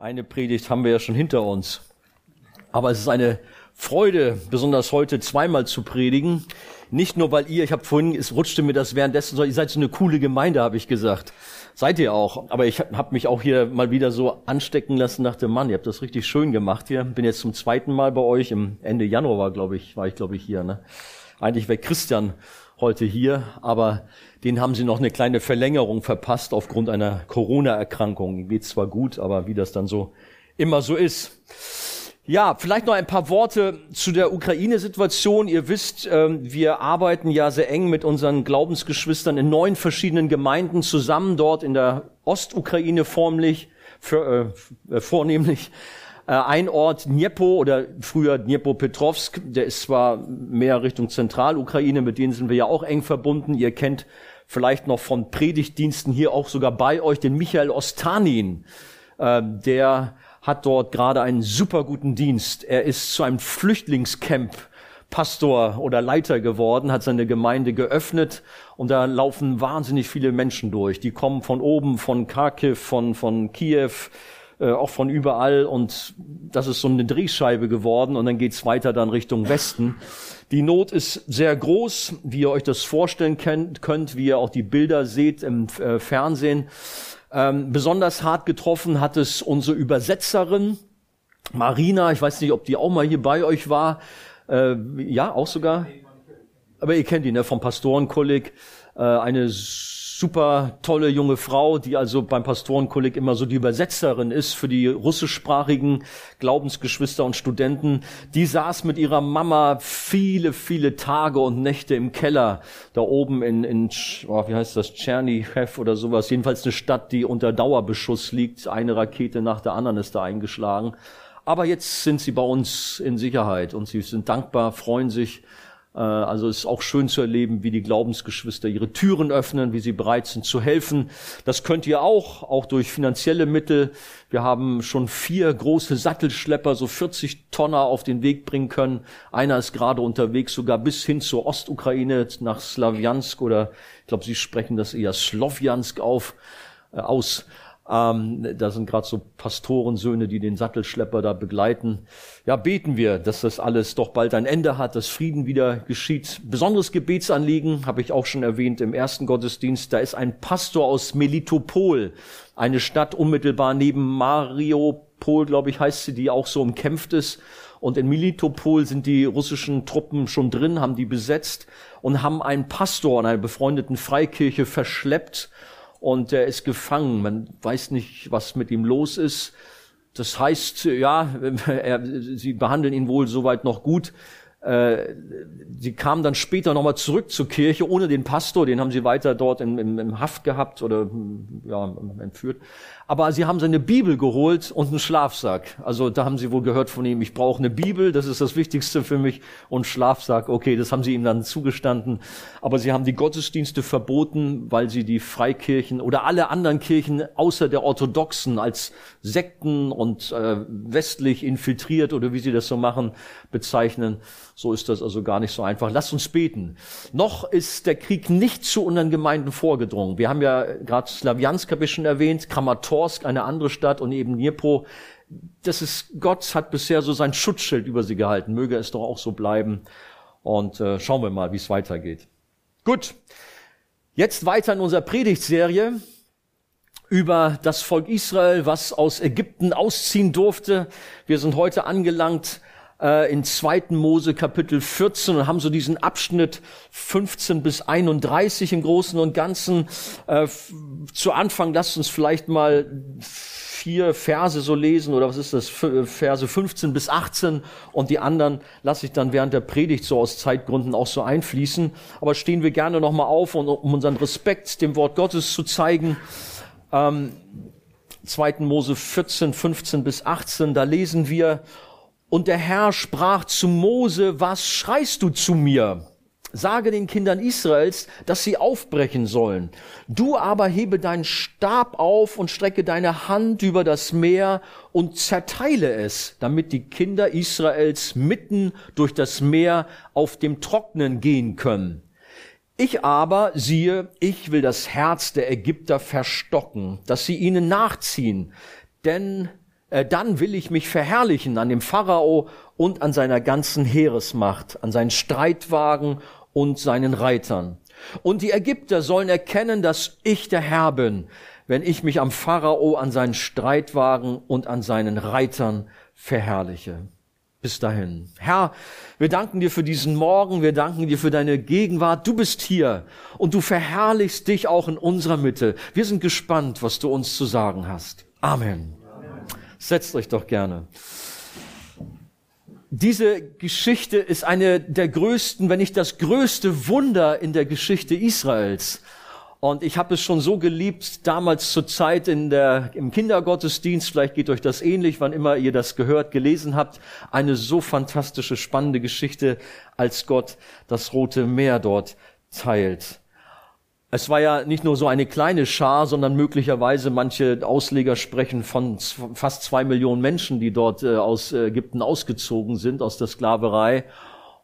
Eine Predigt haben wir ja schon hinter uns. Aber es ist eine Freude, besonders heute zweimal zu predigen. Nicht nur, weil ihr, ich habe vorhin, es rutschte mir das währenddessen, ihr seid so eine coole Gemeinde, habe ich gesagt. Seid ihr auch. Aber ich habe mich auch hier mal wieder so anstecken lassen nach dem Mann, ihr habt das richtig schön gemacht hier. Bin jetzt zum zweiten Mal bei euch. Im Ende Januar glaube ich, war ich, glaube ich, hier. Ne? Eigentlich wäre Christian heute hier, aber den haben sie noch eine kleine Verlängerung verpasst aufgrund einer Corona-Erkrankung. Geht zwar gut, aber wie das dann so immer so ist. Ja, vielleicht noch ein paar Worte zu der Ukraine-Situation. Ihr wisst, ähm, wir arbeiten ja sehr eng mit unseren Glaubensgeschwistern in neun verschiedenen Gemeinden zusammen, dort in der Ostukraine formlich, für, äh, vornehmlich. Äh, ein Ort Dniepo oder früher Dniepropetrovsk, der ist zwar mehr Richtung Zentralukraine, mit denen sind wir ja auch eng verbunden. Ihr kennt vielleicht noch von Predigtdiensten hier auch sogar bei euch den Michael Ostanin. Äh, der hat dort gerade einen super guten Dienst. Er ist zu einem Flüchtlingscamp Pastor oder Leiter geworden, hat seine Gemeinde geöffnet und da laufen wahnsinnig viele Menschen durch. Die kommen von oben, von Kharkiv, von, von Kiew, äh, auch von überall und das ist so eine Drehscheibe geworden und dann geht's weiter dann Richtung Westen. Die Not ist sehr groß, wie ihr euch das vorstellen könnt, wie ihr auch die Bilder seht im äh, Fernsehen. Ähm, besonders hart getroffen hat es unsere Übersetzerin Marina. Ich weiß nicht, ob die auch mal hier bei euch war. Äh, ja, auch sogar. Aber ihr kennt die, ne, vom Pastorenkolleg. Äh, eine super tolle junge Frau, die also beim Pastorenkolleg immer so die Übersetzerin ist für die russischsprachigen Glaubensgeschwister und Studenten. Die saß mit ihrer Mama viele, viele Tage und Nächte im Keller, da oben in, in oh, wie heißt das, Tschernichev oder sowas. Jedenfalls eine Stadt, die unter Dauerbeschuss liegt. Eine Rakete nach der anderen ist da eingeschlagen. Aber jetzt sind sie bei uns in Sicherheit und sie sind dankbar, freuen sich also es ist auch schön zu erleben, wie die Glaubensgeschwister ihre Türen öffnen, wie sie bereit sind zu helfen. Das könnt ihr auch, auch durch finanzielle Mittel. Wir haben schon vier große Sattelschlepper, so 40 Tonner auf den Weg bringen können. Einer ist gerade unterwegs, sogar bis hin zur Ostukraine, nach Slawiansk oder ich glaube, Sie sprechen das eher Slowjansk auf, äh, aus. Ähm, da sind gerade so Pastorensöhne, die den Sattelschlepper da begleiten. Ja, beten wir, dass das alles doch bald ein Ende hat, dass Frieden wieder geschieht. Besonderes Gebetsanliegen habe ich auch schon erwähnt im ersten Gottesdienst. Da ist ein Pastor aus Melitopol, eine Stadt unmittelbar neben Mariupol, glaube ich, heißt sie, die auch so umkämpft ist. Und in Melitopol sind die russischen Truppen schon drin, haben die besetzt und haben einen Pastor in einer befreundeten Freikirche verschleppt und er ist gefangen. Man weiß nicht, was mit ihm los ist. Das heißt, ja, er, sie behandeln ihn wohl soweit noch gut. Äh, sie kamen dann später nochmal zurück zur Kirche ohne den Pastor, den haben sie weiter dort im, im, im Haft gehabt oder ja, entführt. Aber sie haben seine Bibel geholt und einen Schlafsack. Also da haben sie wohl gehört von ihm, ich brauche eine Bibel, das ist das Wichtigste für mich. Und Schlafsack, okay, das haben sie ihm dann zugestanden. Aber sie haben die Gottesdienste verboten, weil sie die Freikirchen oder alle anderen Kirchen außer der orthodoxen als Sekten und äh, westlich infiltriert oder wie sie das so machen, bezeichnen. So ist das also gar nicht so einfach. Lasst uns beten. Noch ist der Krieg nicht zu unseren Gemeinden vorgedrungen. Wir haben ja gerade Slawiansk habe ich schon erwähnt, Kramatorsk, eine andere Stadt und eben Dnipro. Das ist, Gott hat bisher so sein Schutzschild über sie gehalten. Möge es doch auch so bleiben. Und äh, schauen wir mal, wie es weitergeht. Gut. Jetzt weiter in unserer Predigtserie über das Volk Israel, was aus Ägypten ausziehen durfte. Wir sind heute angelangt äh, in 2. Mose Kapitel 14 und haben so diesen Abschnitt 15 bis 31 im Großen und Ganzen. Äh, zu Anfang lasst uns vielleicht mal vier Verse so lesen oder was ist das, Verse 15 bis 18 und die anderen lasse ich dann während der Predigt so aus Zeitgründen auch so einfließen. Aber stehen wir gerne nochmal auf, und, um unseren Respekt dem Wort Gottes zu zeigen. Ähm, 2. Mose 14, 15 bis 18, da lesen wir, und der Herr sprach zu Mose, was schreist du zu mir? Sage den Kindern Israels, dass sie aufbrechen sollen. Du aber hebe deinen Stab auf und strecke deine Hand über das Meer und zerteile es, damit die Kinder Israels mitten durch das Meer auf dem Trocknen gehen können. Ich aber, siehe, ich will das Herz der Ägypter verstocken, dass sie ihnen nachziehen, denn dann will ich mich verherrlichen an dem Pharao und an seiner ganzen Heeresmacht, an seinen Streitwagen und seinen Reitern. Und die Ägypter sollen erkennen, dass ich der Herr bin, wenn ich mich am Pharao, an seinen Streitwagen und an seinen Reitern verherrliche. Bis dahin. Herr, wir danken dir für diesen Morgen, wir danken dir für deine Gegenwart. Du bist hier und du verherrlichst dich auch in unserer Mitte. Wir sind gespannt, was du uns zu sagen hast. Amen. Setzt euch doch gerne. Diese Geschichte ist eine der größten, wenn nicht das größte Wunder in der Geschichte Israels. Und ich habe es schon so geliebt, damals zur Zeit in der, im Kindergottesdienst, vielleicht geht euch das ähnlich, wann immer ihr das gehört, gelesen habt, eine so fantastische, spannende Geschichte, als Gott das Rote Meer dort teilt. Es war ja nicht nur so eine kleine Schar, sondern möglicherweise manche Ausleger sprechen von fast zwei Millionen Menschen, die dort äh, aus Ägypten ausgezogen sind, aus der Sklaverei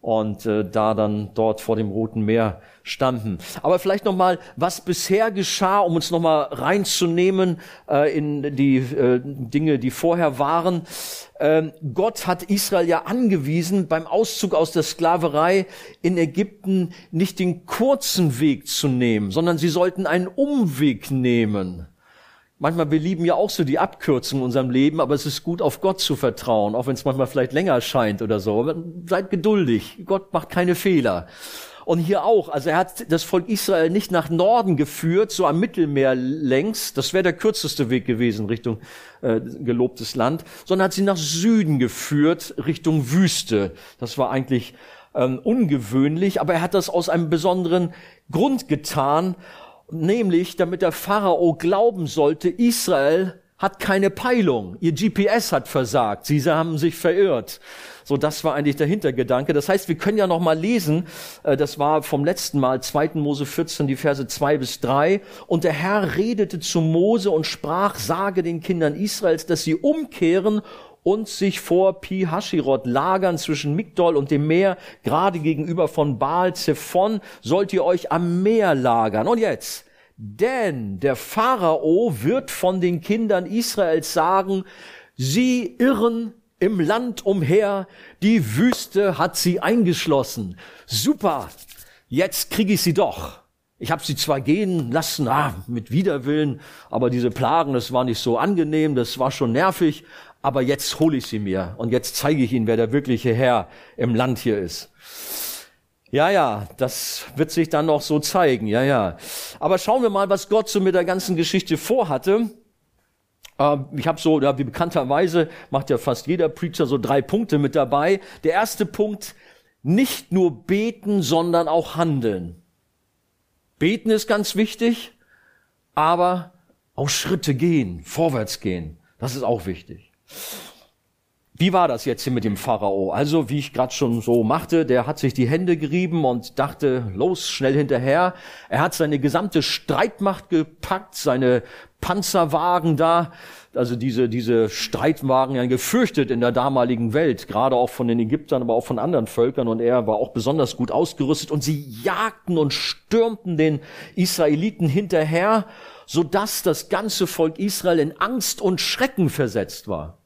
und äh, da dann dort vor dem Roten Meer standen. Aber vielleicht noch mal, was bisher geschah, um uns noch mal reinzunehmen äh, in die äh, Dinge, die vorher waren. Ähm, Gott hat Israel ja angewiesen, beim Auszug aus der Sklaverei in Ägypten nicht den kurzen Weg zu nehmen, sondern sie sollten einen Umweg nehmen. Manchmal, wir lieben ja auch so die Abkürzung in unserem Leben, aber es ist gut, auf Gott zu vertrauen, auch wenn es manchmal vielleicht länger scheint oder so. Aber seid geduldig. Gott macht keine Fehler. Und hier auch, also er hat das Volk Israel nicht nach Norden geführt, so am Mittelmeer längs, das wäre der kürzeste Weg gewesen Richtung äh, gelobtes Land, sondern hat sie nach Süden geführt, Richtung Wüste. Das war eigentlich ähm, ungewöhnlich, aber er hat das aus einem besonderen Grund getan, nämlich damit der Pharao glauben sollte, Israel hat keine Peilung. Ihr GPS hat versagt. Sie haben sich verirrt. So, das war eigentlich der Hintergedanke. Das heißt, wir können ja noch mal lesen, äh, das war vom letzten Mal, 2. Mose 14, die Verse 2 bis 3. Und der Herr redete zu Mose und sprach, sage den Kindern Israels, dass sie umkehren und sich vor Pi Hashirot lagern zwischen Migdol und dem Meer, gerade gegenüber von Baal Zephon, sollt ihr euch am Meer lagern. Und jetzt, denn der Pharao wird von den Kindern Israels sagen, sie irren im Land umher, die Wüste hat sie eingeschlossen. Super, jetzt kriege ich sie doch. Ich habe sie zwar gehen lassen, ah, mit Widerwillen, aber diese Plagen, das war nicht so angenehm, das war schon nervig, aber jetzt hole ich sie mir und jetzt zeige ich ihnen, wer der wirkliche Herr im Land hier ist. Ja, ja, das wird sich dann noch so zeigen, ja, ja. Aber schauen wir mal, was Gott so mit der ganzen Geschichte vorhatte. Ähm, ich habe so, wie bekannterweise macht ja fast jeder Preacher so drei Punkte mit dabei. Der erste Punkt, nicht nur beten, sondern auch handeln. Beten ist ganz wichtig, aber auch Schritte gehen, vorwärts gehen. Das ist auch wichtig. Wie war das jetzt hier mit dem Pharao? Also, wie ich gerade schon so machte, der hat sich die Hände gerieben und dachte, los, schnell hinterher. Er hat seine gesamte Streitmacht gepackt, seine Panzerwagen da, also diese, diese Streitwagen ja gefürchtet in der damaligen Welt, gerade auch von den Ägyptern, aber auch von anderen Völkern und er war auch besonders gut ausgerüstet und sie jagten und stürmten den Israeliten hinterher, so dass das ganze Volk Israel in Angst und Schrecken versetzt war.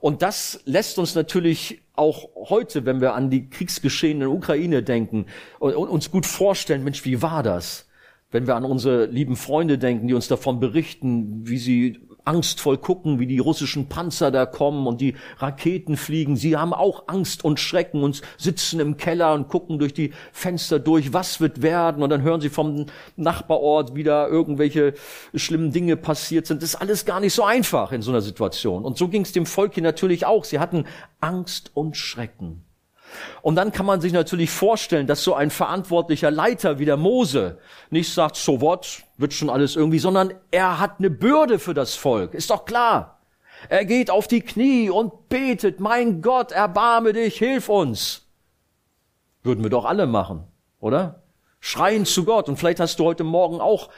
Und das lässt uns natürlich auch heute, wenn wir an die Kriegsgeschehen in der Ukraine denken, uns gut vorstellen, Mensch, wie war das? Wenn wir an unsere lieben Freunde denken, die uns davon berichten, wie sie angstvoll gucken, wie die russischen Panzer da kommen und die Raketen fliegen. Sie haben auch Angst und Schrecken und sitzen im Keller und gucken durch die Fenster durch, was wird werden. Und dann hören sie vom Nachbarort wieder irgendwelche schlimmen Dinge passiert sind. Das ist alles gar nicht so einfach in so einer Situation. Und so ging es dem Volk hier natürlich auch. Sie hatten Angst und Schrecken. Und dann kann man sich natürlich vorstellen, dass so ein verantwortlicher Leiter wie der Mose nicht sagt, so what, wird schon alles irgendwie, sondern er hat eine Bürde für das Volk. Ist doch klar. Er geht auf die Knie und betet, mein Gott, erbarme dich, hilf uns. Würden wir doch alle machen, oder? Schreien zu Gott. Und vielleicht hast du heute Morgen auch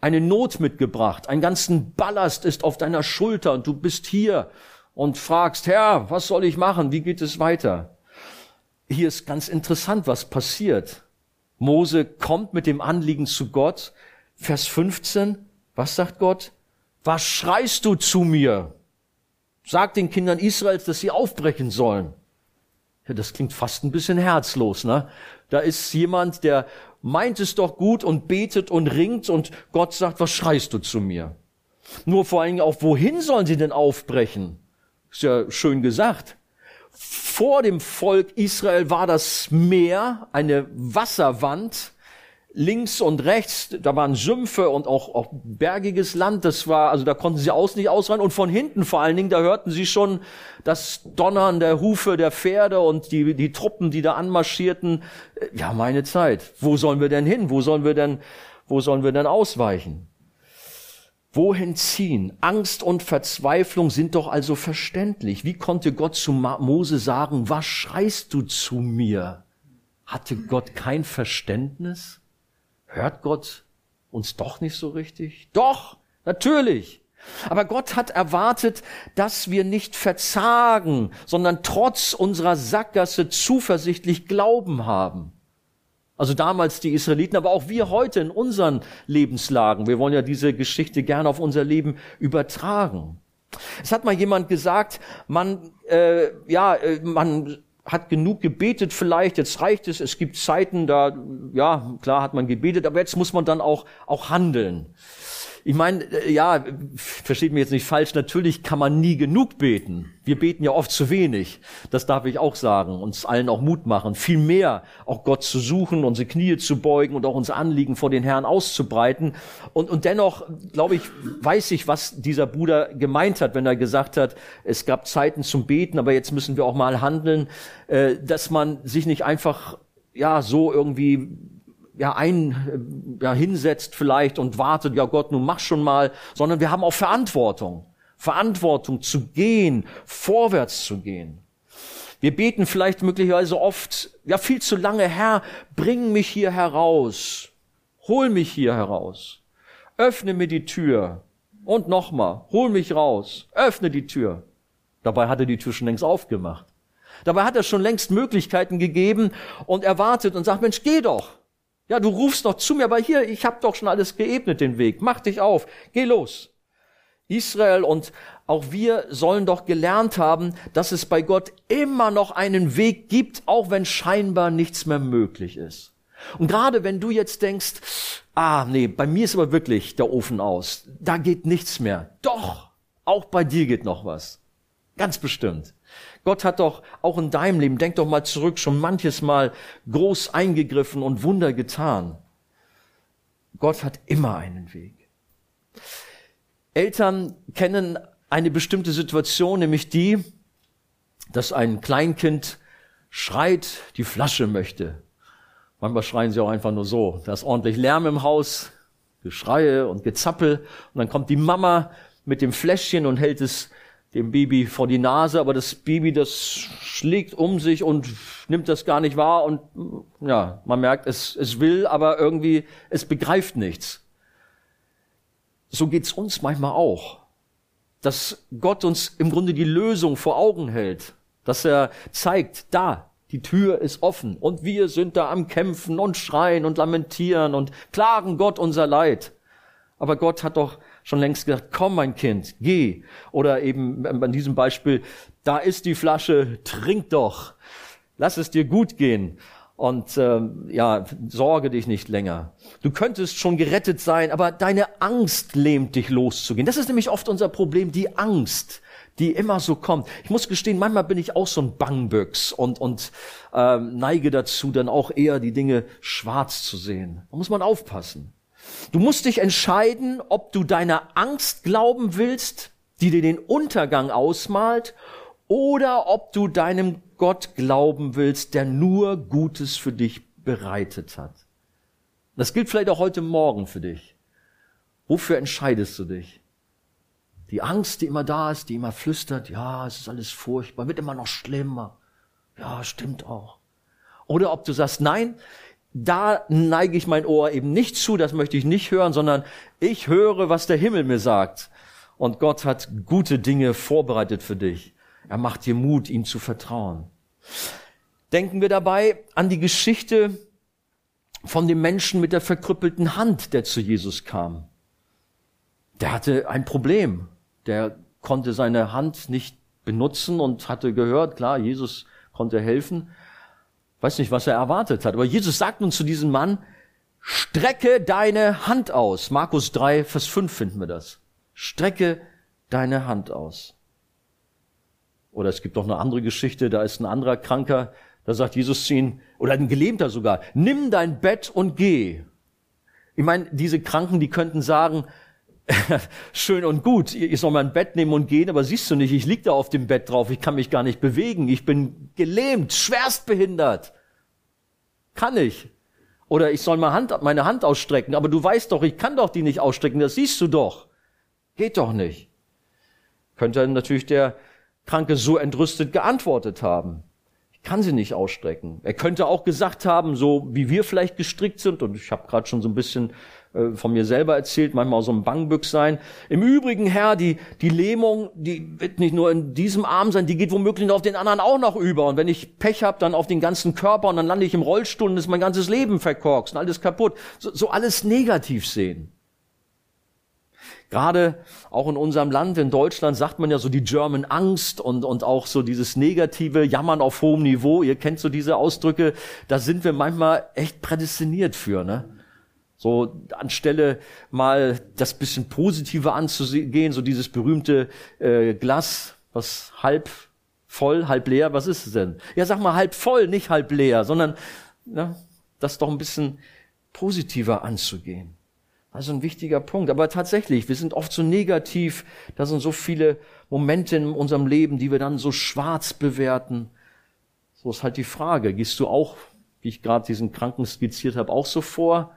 eine Not mitgebracht. Einen ganzen Ballast ist auf deiner Schulter und du bist hier und fragst, Herr, was soll ich machen? Wie geht es weiter? Hier ist ganz interessant, was passiert. Mose kommt mit dem Anliegen zu Gott. Vers 15, was sagt Gott? Was schreist du zu mir? sagt den Kindern Israels, dass sie aufbrechen sollen. Ja, das klingt fast ein bisschen herzlos, ne? Da ist jemand, der meint es doch gut und betet und ringt und Gott sagt, was schreist du zu mir? Nur vor allen Dingen auch, wohin sollen sie denn aufbrechen? Ist ja schön gesagt. Vor dem Volk Israel war das Meer, eine Wasserwand, links und rechts, da waren Sümpfe und auch, auch bergiges Land, das war, also da konnten sie aus nicht ausrennen und von hinten vor allen Dingen, da hörten sie schon das Donnern der Hufe der Pferde und die, die Truppen, die da anmarschierten. Ja, meine Zeit. Wo sollen wir denn hin? Wo sollen wir denn, wo sollen wir denn ausweichen? Wohin ziehen? Angst und Verzweiflung sind doch also verständlich. Wie konnte Gott zu Mose sagen, was schreist du zu mir? Hatte Gott kein Verständnis? Hört Gott uns doch nicht so richtig? Doch, natürlich. Aber Gott hat erwartet, dass wir nicht verzagen, sondern trotz unserer Sackgasse zuversichtlich Glauben haben. Also damals die Israeliten, aber auch wir heute in unseren Lebenslagen. Wir wollen ja diese Geschichte gerne auf unser Leben übertragen. Es hat mal jemand gesagt, man, äh, ja, äh, man hat genug gebetet vielleicht, jetzt reicht es, es gibt Zeiten, da, ja, klar hat man gebetet, aber jetzt muss man dann auch, auch handeln. Ich meine, äh, ja, versteht mich jetzt nicht falsch, natürlich kann man nie genug beten. Wir beten ja oft zu wenig. Das darf ich auch sagen. Uns allen auch Mut machen. Viel mehr auch Gott zu suchen, unsere Knie zu beugen und auch unser Anliegen vor den Herrn auszubreiten. Und, und dennoch, glaube ich, weiß ich, was dieser Bruder gemeint hat, wenn er gesagt hat, es gab Zeiten zum Beten, aber jetzt müssen wir auch mal handeln, äh, dass man sich nicht einfach, ja, so irgendwie ja, ein, ja, hinsetzt vielleicht und wartet, ja Gott, nun mach schon mal, sondern wir haben auch Verantwortung. Verantwortung zu gehen, vorwärts zu gehen. Wir beten vielleicht möglicherweise oft, ja viel zu lange, Herr, bring mich hier heraus, hol mich hier heraus, öffne mir die Tür und nochmal, hol mich raus, öffne die Tür. Dabei hat er die Tür schon längst aufgemacht. Dabei hat er schon längst Möglichkeiten gegeben und erwartet und sagt, Mensch, geh doch. Ja, du rufst doch zu mir, aber hier, ich habe doch schon alles geebnet, den Weg. Mach dich auf, geh los. Israel und auch wir sollen doch gelernt haben, dass es bei Gott immer noch einen Weg gibt, auch wenn scheinbar nichts mehr möglich ist. Und gerade wenn du jetzt denkst, ah nee, bei mir ist aber wirklich der Ofen aus, da geht nichts mehr. Doch, auch bei dir geht noch was. Ganz bestimmt. Gott hat doch auch in deinem Leben, denk doch mal zurück, schon manches Mal groß eingegriffen und Wunder getan. Gott hat immer einen Weg. Eltern kennen eine bestimmte Situation, nämlich die, dass ein Kleinkind schreit, die Flasche möchte. Manchmal schreien sie auch einfach nur so. Da ist ordentlich Lärm im Haus, Geschreie und Gezappel. Und dann kommt die Mama mit dem Fläschchen und hält es dem Baby vor die Nase, aber das Baby, das schlägt um sich und nimmt das gar nicht wahr und ja, man merkt, es, es will, aber irgendwie, es begreift nichts. So geht's uns manchmal auch. Dass Gott uns im Grunde die Lösung vor Augen hält. Dass er zeigt, da, die Tür ist offen und wir sind da am Kämpfen und schreien und lamentieren und klagen Gott unser Leid. Aber Gott hat doch schon längst gesagt, komm mein Kind, geh. Oder eben an diesem Beispiel, da ist die Flasche, trink doch. Lass es dir gut gehen. Und ähm, ja, sorge dich nicht länger. Du könntest schon gerettet sein, aber deine Angst lähmt dich loszugehen. Das ist nämlich oft unser Problem, die Angst die immer so kommt. Ich muss gestehen, manchmal bin ich auch so ein Bangböcks und, und ähm, neige dazu, dann auch eher die Dinge schwarz zu sehen. Da muss man aufpassen. Du musst dich entscheiden, ob du deiner Angst glauben willst, die dir den Untergang ausmalt, oder ob du deinem Gott glauben willst, der nur Gutes für dich bereitet hat. Das gilt vielleicht auch heute Morgen für dich. Wofür entscheidest du dich? Die Angst, die immer da ist, die immer flüstert, ja, es ist alles furchtbar, wird immer noch schlimmer. Ja, stimmt auch. Oder ob du sagst, nein, da neige ich mein Ohr eben nicht zu, das möchte ich nicht hören, sondern ich höre, was der Himmel mir sagt. Und Gott hat gute Dinge vorbereitet für dich. Er macht dir Mut, ihm zu vertrauen. Denken wir dabei an die Geschichte von dem Menschen mit der verkrüppelten Hand, der zu Jesus kam. Der hatte ein Problem. Der konnte seine Hand nicht benutzen und hatte gehört, klar, Jesus konnte helfen. Weiß nicht, was er erwartet hat. Aber Jesus sagt nun zu diesem Mann, strecke deine Hand aus. Markus 3, Vers 5 finden wir das. Strecke deine Hand aus. Oder es gibt noch eine andere Geschichte, da ist ein anderer Kranker, da sagt Jesus zu ihm, oder ein Gelähmter sogar, nimm dein Bett und geh. Ich meine, diese Kranken, die könnten sagen, schön und gut, ich soll mein Bett nehmen und gehen, aber siehst du nicht, ich lieg da auf dem Bett drauf, ich kann mich gar nicht bewegen, ich bin gelähmt, schwerstbehindert. Kann ich. Oder ich soll meine Hand, meine Hand ausstrecken, aber du weißt doch, ich kann doch die nicht ausstrecken, das siehst du doch. Geht doch nicht. Könnte natürlich der Kranke so entrüstet geantwortet haben. Ich kann sie nicht ausstrecken. Er könnte auch gesagt haben, so wie wir vielleicht gestrickt sind, und ich habe gerade schon so ein bisschen äh, von mir selber erzählt, manchmal so ein Bangbück sein. Im Übrigen, Herr, die, die Lähmung, die wird nicht nur in diesem Arm sein, die geht womöglich auf den anderen auch noch über. Und wenn ich Pech habe, dann auf den ganzen Körper und dann lande ich im Rollstuhl und ist mein ganzes Leben verkorkst und alles kaputt. So, so alles negativ sehen. Gerade auch in unserem Land, in Deutschland, sagt man ja so die German Angst und, und auch so dieses negative Jammern auf hohem Niveau. Ihr kennt so diese Ausdrücke. Da sind wir manchmal echt prädestiniert für, ne? So anstelle mal das bisschen Positive anzugehen, so dieses berühmte äh, Glas, was halb voll, halb leer, was ist es denn? Ja, sag mal halb voll, nicht halb leer, sondern ne, das doch ein bisschen positiver anzugehen. Also ein wichtiger Punkt. Aber tatsächlich, wir sind oft so negativ. Da sind so viele Momente in unserem Leben, die wir dann so schwarz bewerten. So ist halt die Frage. Gehst du auch, wie ich gerade diesen Kranken skizziert habe, auch so vor?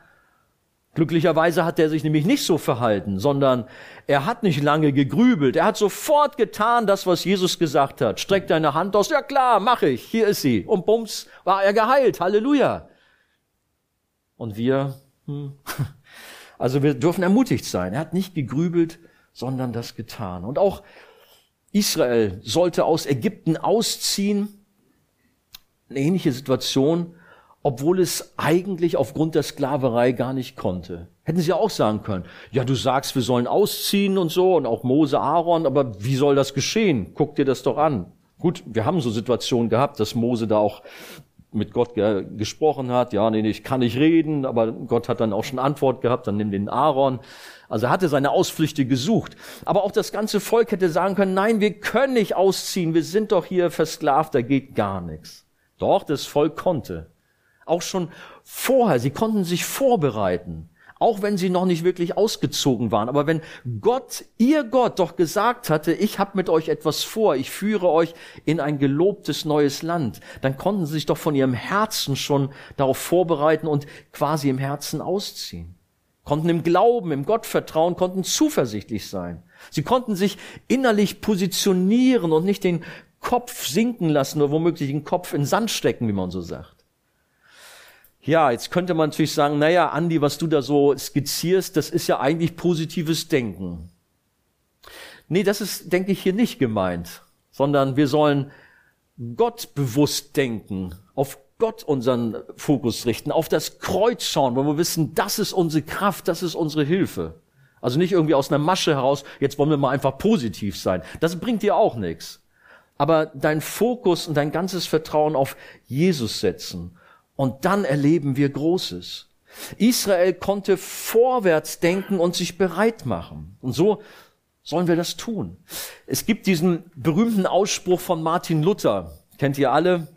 Glücklicherweise hat er sich nämlich nicht so verhalten, sondern er hat nicht lange gegrübelt. Er hat sofort getan, das, was Jesus gesagt hat. Streck deine Hand aus. Ja klar, mache ich. Hier ist sie. Und bums, war er geheilt. Halleluja. Und wir, hm, Also wir dürfen ermutigt sein. Er hat nicht gegrübelt, sondern das getan. Und auch Israel sollte aus Ägypten ausziehen. Eine ähnliche Situation, obwohl es eigentlich aufgrund der Sklaverei gar nicht konnte. Hätten sie auch sagen können, ja, du sagst, wir sollen ausziehen und so, und auch Mose, Aaron, aber wie soll das geschehen? Guck dir das doch an. Gut, wir haben so Situationen gehabt, dass Mose da auch mit Gott ge gesprochen hat, ja, nee, ich kann nicht reden, aber Gott hat dann auch schon Antwort gehabt, dann nimm den Aaron. Also er hatte seine Ausflüchte gesucht. Aber auch das ganze Volk hätte sagen können, nein, wir können nicht ausziehen, wir sind doch hier versklavt, da geht gar nichts. Doch, das Volk konnte. Auch schon vorher, sie konnten sich vorbereiten auch wenn sie noch nicht wirklich ausgezogen waren. Aber wenn Gott, ihr Gott, doch gesagt hatte, ich habe mit euch etwas vor, ich führe euch in ein gelobtes neues Land, dann konnten sie sich doch von ihrem Herzen schon darauf vorbereiten und quasi im Herzen ausziehen. Konnten im Glauben, im Gottvertrauen, konnten zuversichtlich sein. Sie konnten sich innerlich positionieren und nicht den Kopf sinken lassen oder womöglich den Kopf in Sand stecken, wie man so sagt. Ja, jetzt könnte man natürlich sagen, naja, Andi, was du da so skizzierst, das ist ja eigentlich positives Denken. Nee, das ist, denke ich, hier nicht gemeint, sondern wir sollen Gott bewusst denken, auf Gott unseren Fokus richten, auf das Kreuz schauen, wo wir wissen, das ist unsere Kraft, das ist unsere Hilfe. Also nicht irgendwie aus einer Masche heraus, jetzt wollen wir mal einfach positiv sein. Das bringt dir auch nichts. Aber dein Fokus und dein ganzes Vertrauen auf Jesus setzen und dann erleben wir Großes. Israel konnte vorwärts denken und sich bereit machen. Und so sollen wir das tun. Es gibt diesen berühmten Ausspruch von Martin Luther. Kennt ihr alle?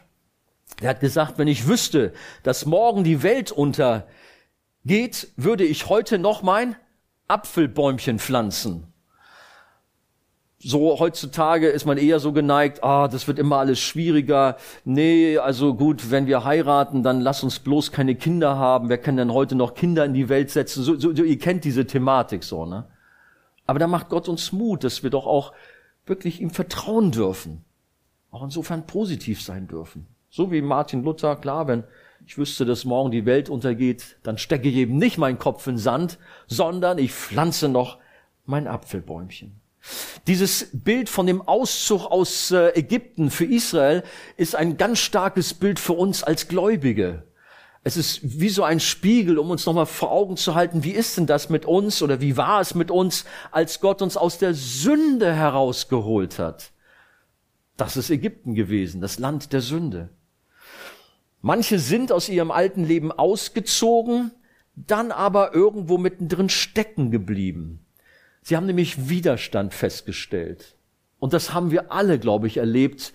Er hat gesagt, wenn ich wüsste, dass morgen die Welt untergeht, würde ich heute noch mein Apfelbäumchen pflanzen so heutzutage ist man eher so geneigt, ah, das wird immer alles schwieriger. Nee, also gut, wenn wir heiraten, dann lass uns bloß keine Kinder haben. Wer kann denn heute noch Kinder in die Welt setzen? So, so, so, ihr kennt diese Thematik so, ne? Aber da macht Gott uns Mut, dass wir doch auch wirklich ihm vertrauen dürfen. Auch insofern positiv sein dürfen. So wie Martin Luther, klar, wenn ich wüsste, dass morgen die Welt untergeht, dann stecke ich eben nicht meinen Kopf in Sand, sondern ich pflanze noch mein Apfelbäumchen. Dieses Bild von dem Auszug aus äh, Ägypten für Israel ist ein ganz starkes Bild für uns als Gläubige. Es ist wie so ein Spiegel, um uns nochmal vor Augen zu halten, wie ist denn das mit uns oder wie war es mit uns, als Gott uns aus der Sünde herausgeholt hat. Das ist Ägypten gewesen, das Land der Sünde. Manche sind aus ihrem alten Leben ausgezogen, dann aber irgendwo mittendrin stecken geblieben. Sie haben nämlich Widerstand festgestellt. Und das haben wir alle, glaube ich, erlebt,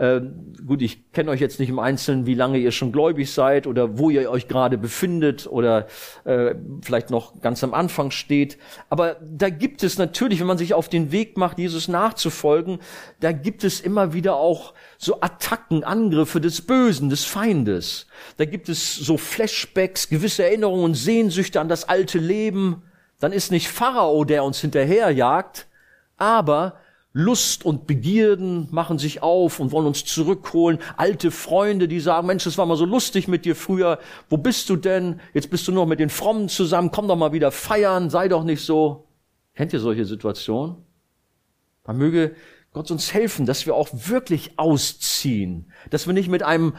äh, gut, ich kenne euch jetzt nicht im Einzelnen, wie lange ihr schon gläubig seid oder wo ihr euch gerade befindet oder äh, vielleicht noch ganz am Anfang steht. Aber da gibt es natürlich, wenn man sich auf den Weg macht, Jesus nachzufolgen, da gibt es immer wieder auch so Attacken, Angriffe des Bösen, des Feindes. Da gibt es so Flashbacks, gewisse Erinnerungen und Sehnsüchte an das alte Leben. Dann ist nicht Pharao, der uns hinterherjagt, aber Lust und Begierden machen sich auf und wollen uns zurückholen. Alte Freunde, die sagen, Mensch, es war mal so lustig mit dir früher. Wo bist du denn? Jetzt bist du noch mit den Frommen zusammen. Komm doch mal wieder feiern. Sei doch nicht so. Kennt ihr solche Situationen? Da möge Gott uns helfen, dass wir auch wirklich ausziehen. Dass wir nicht mit einem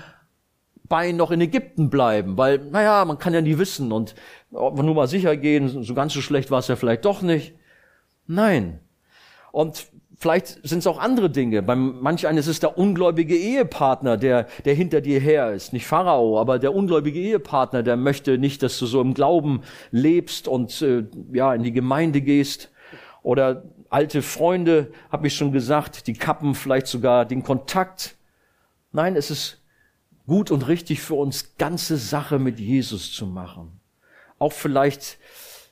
Bein noch in Ägypten bleiben, weil, naja, man kann ja nie wissen und ob wir nur mal sicher gehen, so ganz so schlecht war es ja vielleicht doch nicht. Nein. Und Vielleicht sind es auch andere Dinge. Beim manch eines ist der ungläubige Ehepartner, der, der hinter dir her ist. Nicht Pharao, aber der ungläubige Ehepartner, der möchte nicht, dass du so im Glauben lebst und äh, ja in die Gemeinde gehst. Oder alte Freunde, habe ich schon gesagt, die kappen vielleicht sogar den Kontakt. Nein, es ist gut und richtig für uns, ganze Sache mit Jesus zu machen. Auch vielleicht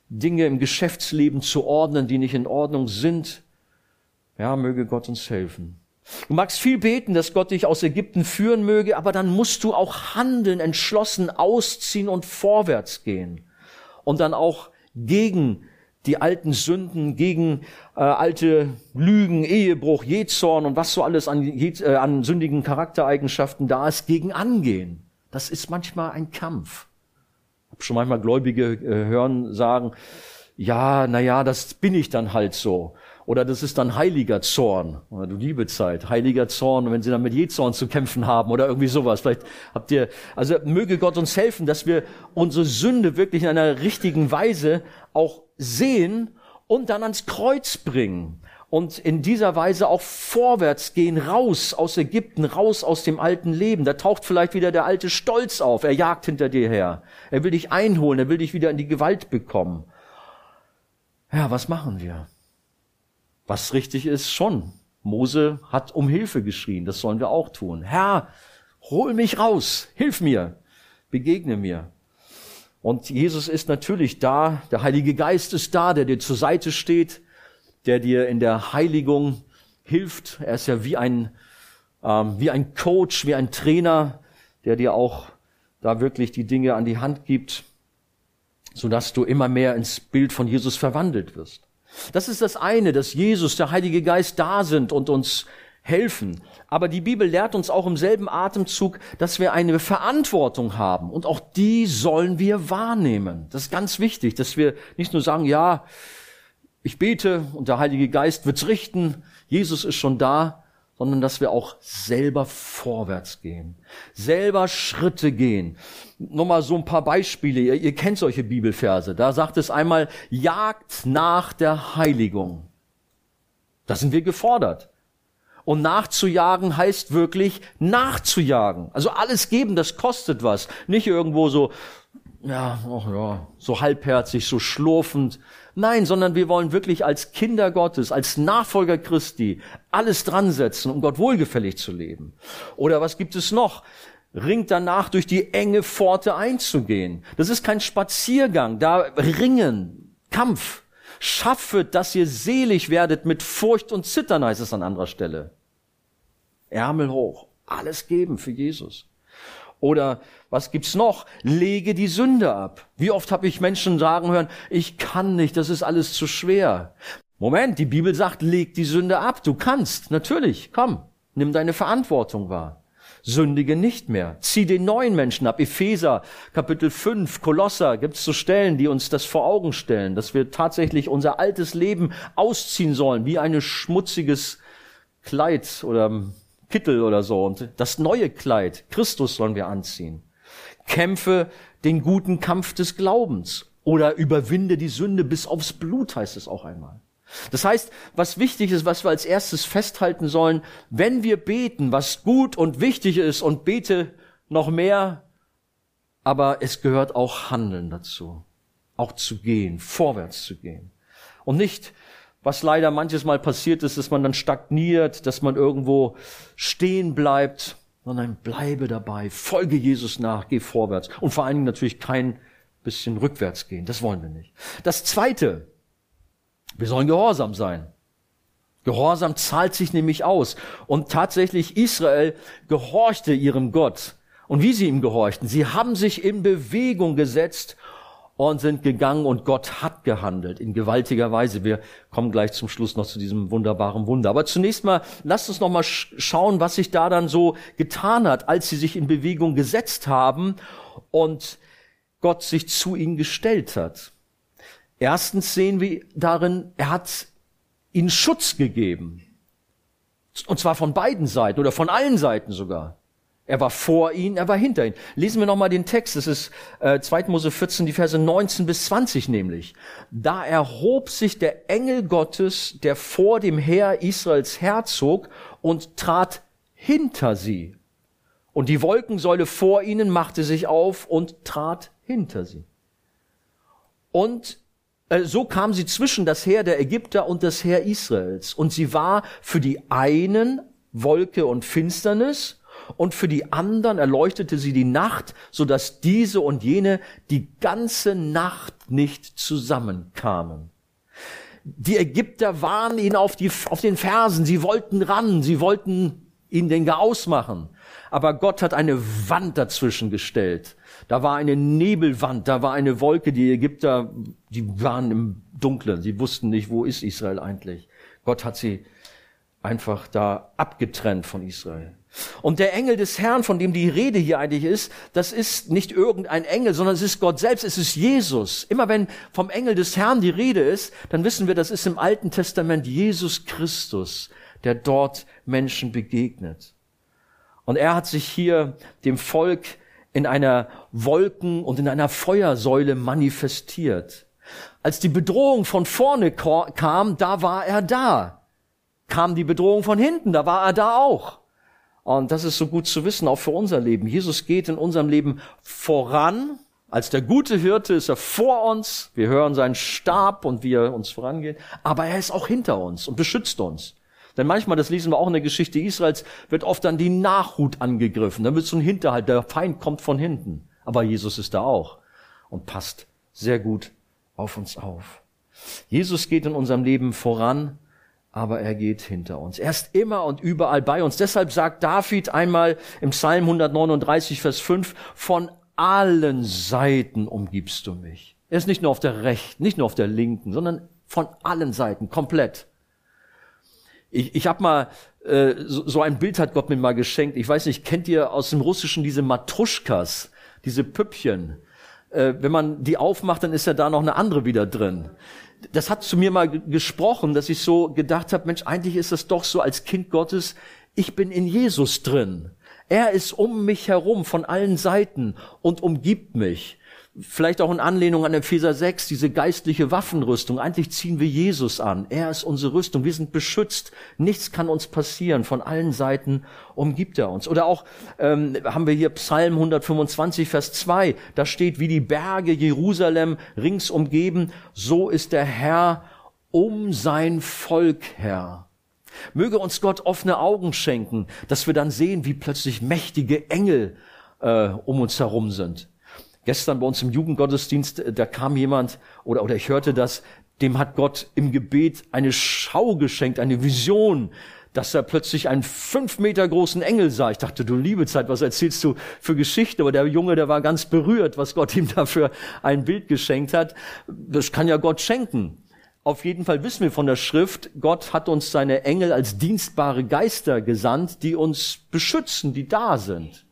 Dinge im Geschäftsleben zu ordnen, die nicht in Ordnung sind ja, möge Gott uns helfen. Du magst viel beten, dass Gott dich aus Ägypten führen möge, aber dann musst du auch handeln, entschlossen ausziehen und vorwärts gehen. Und dann auch gegen die alten Sünden, gegen äh, alte Lügen, Ehebruch, Jezorn und was so alles an, äh, an sündigen Charaktereigenschaften da ist, gegen angehen. Das ist manchmal ein Kampf. Ich habe schon manchmal Gläubige äh, hören sagen, ja, na ja, das bin ich dann halt so. Oder das ist dann heiliger Zorn. Oder du liebe Zeit, heiliger Zorn, wenn sie dann mit Jezorn zu kämpfen haben oder irgendwie sowas. Vielleicht habt ihr, also möge Gott uns helfen, dass wir unsere Sünde wirklich in einer richtigen Weise auch sehen und dann ans Kreuz bringen. Und in dieser Weise auch vorwärts gehen, raus aus Ägypten, raus aus dem alten Leben. Da taucht vielleicht wieder der alte Stolz auf. Er jagt hinter dir her. Er will dich einholen. Er will dich wieder in die Gewalt bekommen. Ja, was machen wir? Was richtig ist, schon. Mose hat um Hilfe geschrien, das sollen wir auch tun. Herr, hol mich raus, hilf mir, begegne mir. Und Jesus ist natürlich da, der Heilige Geist ist da, der dir zur Seite steht, der dir in der Heiligung hilft. Er ist ja wie ein, ähm, wie ein Coach, wie ein Trainer, der dir auch da wirklich die Dinge an die Hand gibt, sodass du immer mehr ins Bild von Jesus verwandelt wirst. Das ist das eine, dass Jesus, der Heilige Geist da sind und uns helfen. Aber die Bibel lehrt uns auch im selben Atemzug, dass wir eine Verantwortung haben und auch die sollen wir wahrnehmen. Das ist ganz wichtig, dass wir nicht nur sagen, ja, ich bete und der Heilige Geist wird's richten, Jesus ist schon da, sondern dass wir auch selber vorwärts gehen, selber Schritte gehen. Nur mal so ein paar Beispiele. Ihr, ihr kennt solche Bibelverse. Da sagt es einmal, jagt nach der Heiligung. Da sind wir gefordert. Und nachzujagen heißt wirklich nachzujagen. Also alles geben, das kostet was. Nicht irgendwo so, ja, oh ja, so halbherzig, so schlurfend. Nein, sondern wir wollen wirklich als Kinder Gottes, als Nachfolger Christi alles dran setzen, um Gott wohlgefällig zu leben. Oder was gibt es noch? Ringt danach durch die enge Pforte einzugehen. Das ist kein Spaziergang, da ringen, Kampf. Schaffet, dass ihr selig werdet mit Furcht und Zittern, heißt es an anderer Stelle. Ärmel hoch, alles geben für Jesus. Oder was gibt's noch? Lege die Sünde ab. Wie oft habe ich Menschen sagen hören, ich kann nicht, das ist alles zu schwer. Moment, die Bibel sagt, leg die Sünde ab. Du kannst, natürlich, komm, nimm deine Verantwortung wahr. Sündige nicht mehr. Zieh den neuen Menschen ab. Epheser, Kapitel 5, Kolosser, gibt's so Stellen, die uns das vor Augen stellen, dass wir tatsächlich unser altes Leben ausziehen sollen, wie ein schmutziges Kleid oder Kittel oder so. Und das neue Kleid, Christus sollen wir anziehen. Kämpfe den guten Kampf des Glaubens oder überwinde die Sünde bis aufs Blut, heißt es auch einmal. Das heißt, was wichtig ist, was wir als erstes festhalten sollen, wenn wir beten, was gut und wichtig ist und bete noch mehr, aber es gehört auch Handeln dazu, auch zu gehen, vorwärts zu gehen. Und nicht, was leider manches Mal passiert ist, dass man dann stagniert, dass man irgendwo stehen bleibt, sondern bleibe dabei, folge Jesus nach, geh vorwärts und vor allen Dingen natürlich kein bisschen rückwärts gehen. Das wollen wir nicht. Das zweite, wir sollen gehorsam sein. Gehorsam zahlt sich nämlich aus. Und tatsächlich Israel gehorchte ihrem Gott. Und wie sie ihm gehorchten, sie haben sich in Bewegung gesetzt und sind gegangen und Gott hat gehandelt in gewaltiger Weise. Wir kommen gleich zum Schluss noch zu diesem wunderbaren Wunder. Aber zunächst mal, lasst uns noch mal schauen, was sich da dann so getan hat, als sie sich in Bewegung gesetzt haben und Gott sich zu ihnen gestellt hat. Erstens sehen wir darin, er hat ihnen Schutz gegeben. Und zwar von beiden Seiten oder von allen Seiten sogar. Er war vor ihnen, er war hinter ihnen. Lesen wir nochmal den Text. Das ist äh, 2. Mose 14, die Verse 19 bis 20 nämlich. Da erhob sich der Engel Gottes, der vor dem Heer Israels herzog und trat hinter sie. Und die Wolkensäule vor ihnen machte sich auf und trat hinter sie. Und äh, so kam sie zwischen das Heer der Ägypter und das Heer Israels. Und sie war für die einen Wolke und Finsternis und für die anderen erleuchtete sie die Nacht, so dass diese und jene die ganze Nacht nicht zusammenkamen. Die Ägypter waren ihnen auf, die, auf den Fersen, sie wollten ran, sie wollten ihn den Garaus machen. Aber Gott hat eine Wand dazwischen gestellt. Da war eine Nebelwand, da war eine Wolke. Die Ägypter, die waren im Dunklen. Sie wussten nicht, wo ist Israel eigentlich. Gott hat sie einfach da abgetrennt von Israel. Und der Engel des Herrn, von dem die Rede hier eigentlich ist, das ist nicht irgendein Engel, sondern es ist Gott selbst, es ist Jesus. Immer wenn vom Engel des Herrn die Rede ist, dann wissen wir, das ist im Alten Testament Jesus Christus, der dort Menschen begegnet. Und er hat sich hier dem Volk in einer Wolken- und in einer Feuersäule manifestiert. Als die Bedrohung von vorne kam, da war er da. Kam die Bedrohung von hinten, da war er da auch. Und das ist so gut zu wissen, auch für unser Leben. Jesus geht in unserem Leben voran. Als der gute Hirte ist er vor uns. Wir hören seinen Stab und wie er uns vorangeht. Aber er ist auch hinter uns und beschützt uns. Denn manchmal, das lesen wir auch in der Geschichte Israels, wird oft dann die Nachhut angegriffen. Dann wird so ein Hinterhalt. Der Feind kommt von hinten. Aber Jesus ist da auch und passt sehr gut auf uns auf. Jesus geht in unserem Leben voran aber er geht hinter uns. Er ist immer und überall bei uns. Deshalb sagt David einmal im Psalm 139, Vers 5, von allen Seiten umgibst du mich. Er ist nicht nur auf der rechten, nicht nur auf der linken, sondern von allen Seiten, komplett. Ich, ich habe mal, äh, so, so ein Bild hat Gott mir mal geschenkt. Ich weiß nicht, kennt ihr aus dem Russischen diese Matruschkas, diese Püppchen? Äh, wenn man die aufmacht, dann ist ja da noch eine andere wieder drin das hat zu mir mal gesprochen, dass ich so gedacht habe, Mensch, eigentlich ist das doch so als Kind Gottes, ich bin in Jesus drin. Er ist um mich herum von allen Seiten und umgibt mich. Vielleicht auch in Anlehnung an Epheser 6, diese geistliche Waffenrüstung. Eigentlich ziehen wir Jesus an. Er ist unsere Rüstung. Wir sind beschützt. Nichts kann uns passieren. Von allen Seiten umgibt er uns. Oder auch ähm, haben wir hier Psalm 125, Vers 2. Da steht, wie die Berge Jerusalem rings umgeben, so ist der Herr um sein Volk Herr. Möge uns Gott offene Augen schenken, dass wir dann sehen, wie plötzlich mächtige Engel äh, um uns herum sind. Gestern bei uns im Jugendgottesdienst, äh, da kam jemand oder, oder ich hörte das, dem hat Gott im Gebet eine Schau geschenkt, eine Vision, dass er plötzlich einen fünf Meter großen Engel sah. Ich dachte, du liebe Zeit, was erzählst du für Geschichte? Aber der Junge, der war ganz berührt, was Gott ihm dafür ein Bild geschenkt hat. Das kann ja Gott schenken. Auf jeden Fall wissen wir von der Schrift, Gott hat uns seine Engel als dienstbare Geister gesandt, die uns beschützen, die da sind.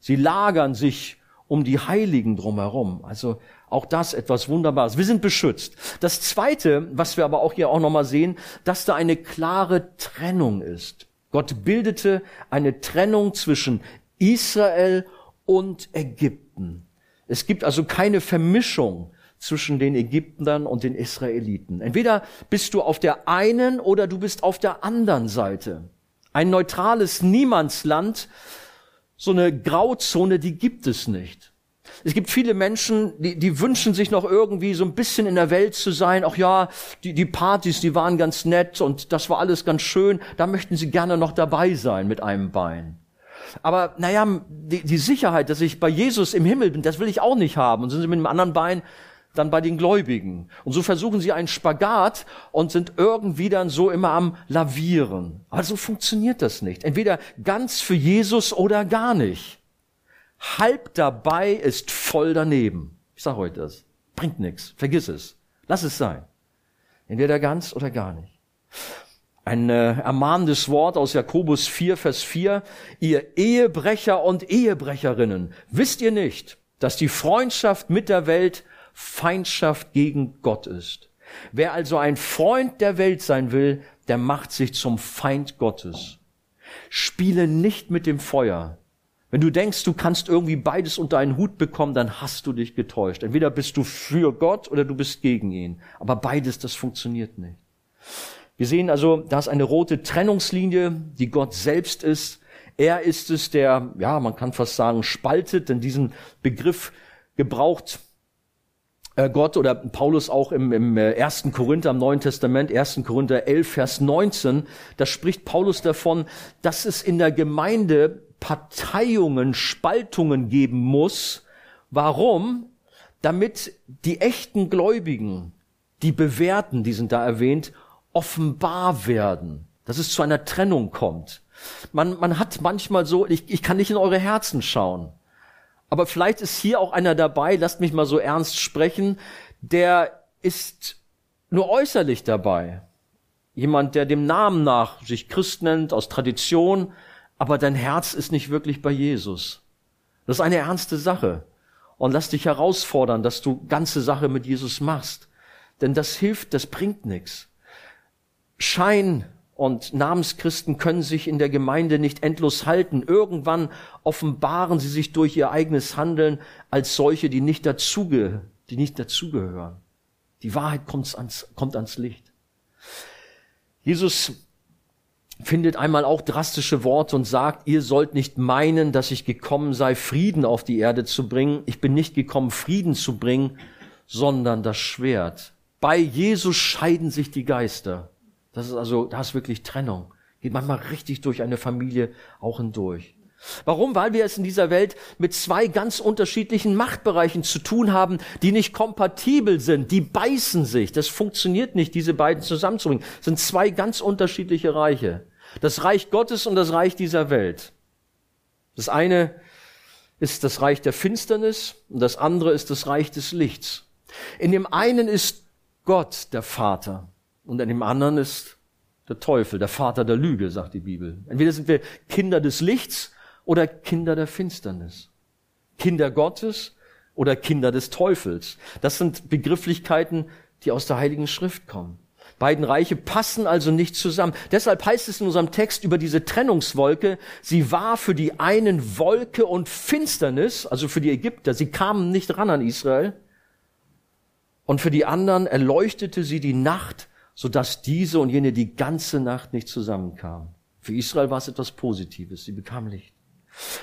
Sie lagern sich um die Heiligen drumherum. Also auch das etwas Wunderbares. Wir sind beschützt. Das Zweite, was wir aber auch hier auch nochmal sehen, dass da eine klare Trennung ist. Gott bildete eine Trennung zwischen Israel und Ägypten. Es gibt also keine Vermischung zwischen den Ägyptern und den Israeliten. Entweder bist du auf der einen oder du bist auf der anderen Seite. Ein neutrales Niemandsland, so eine Grauzone, die gibt es nicht. Es gibt viele Menschen, die, die wünschen sich noch irgendwie so ein bisschen in der Welt zu sein. Ach ja, die, die Partys, die waren ganz nett und das war alles ganz schön. Da möchten sie gerne noch dabei sein mit einem Bein. Aber naja, die, die Sicherheit, dass ich bei Jesus im Himmel bin, das will ich auch nicht haben. Und sind sie mit einem anderen Bein dann bei den Gläubigen. Und so versuchen sie einen Spagat und sind irgendwie dann so immer am Lavieren. Aber so funktioniert das nicht. Entweder ganz für Jesus oder gar nicht. Halb dabei ist voll daneben. Ich sage heute das. Bringt nichts. Vergiss es. Lass es sein. Entweder ganz oder gar nicht. Ein äh, ermahnendes Wort aus Jakobus 4, Vers 4. Ihr Ehebrecher und Ehebrecherinnen, wisst ihr nicht, dass die Freundschaft mit der Welt Feindschaft gegen Gott ist. Wer also ein Freund der Welt sein will, der macht sich zum Feind Gottes. Spiele nicht mit dem Feuer. Wenn du denkst, du kannst irgendwie beides unter einen Hut bekommen, dann hast du dich getäuscht. Entweder bist du für Gott oder du bist gegen ihn. Aber beides, das funktioniert nicht. Wir sehen also, da ist eine rote Trennungslinie, die Gott selbst ist. Er ist es, der, ja, man kann fast sagen, spaltet, denn diesen Begriff gebraucht Gott oder Paulus auch im, im 1. Äh, Korinther, im Neuen Testament, 1. Korinther 11, Vers 19, da spricht Paulus davon, dass es in der Gemeinde Parteiungen, Spaltungen geben muss. Warum? Damit die echten Gläubigen, die Bewährten, die sind da erwähnt, offenbar werden, dass es zu einer Trennung kommt. Man, man hat manchmal so, ich, ich kann nicht in eure Herzen schauen. Aber vielleicht ist hier auch einer dabei, lasst mich mal so ernst sprechen, der ist nur äußerlich dabei. Jemand, der dem Namen nach sich Christ nennt, aus Tradition, aber dein Herz ist nicht wirklich bei Jesus. Das ist eine ernste Sache. Und lass dich herausfordern, dass du ganze Sache mit Jesus machst. Denn das hilft, das bringt nichts. Schein und Namenschristen können sich in der Gemeinde nicht endlos halten. Irgendwann offenbaren sie sich durch ihr eigenes Handeln als solche, die nicht dazuge, die nicht dazugehören. Die Wahrheit kommt ans, kommt ans Licht. Jesus findet einmal auch drastische Worte und sagt, ihr sollt nicht meinen, dass ich gekommen sei, Frieden auf die Erde zu bringen. Ich bin nicht gekommen, Frieden zu bringen, sondern das Schwert. Bei Jesus scheiden sich die Geister. Das ist also, da ist wirklich Trennung. Geht manchmal richtig durch eine Familie auch hindurch. Warum? Weil wir es in dieser Welt mit zwei ganz unterschiedlichen Machtbereichen zu tun haben, die nicht kompatibel sind, die beißen sich. Das funktioniert nicht, diese beiden zusammenzubringen. Das sind zwei ganz unterschiedliche Reiche. Das Reich Gottes und das Reich dieser Welt. Das eine ist das Reich der Finsternis und das andere ist das Reich des Lichts. In dem einen ist Gott der Vater und an dem anderen ist der Teufel, der Vater der Lüge, sagt die Bibel. Entweder sind wir Kinder des Lichts oder Kinder der Finsternis. Kinder Gottes oder Kinder des Teufels. Das sind Begrifflichkeiten, die aus der Heiligen Schrift kommen. Beiden Reiche passen also nicht zusammen. Deshalb heißt es in unserem Text über diese Trennungswolke, sie war für die einen Wolke und Finsternis, also für die Ägypter, sie kamen nicht ran an Israel, und für die anderen erleuchtete sie die Nacht sodass diese und jene die ganze Nacht nicht zusammenkamen. Für Israel war es etwas Positives. Sie bekam Licht.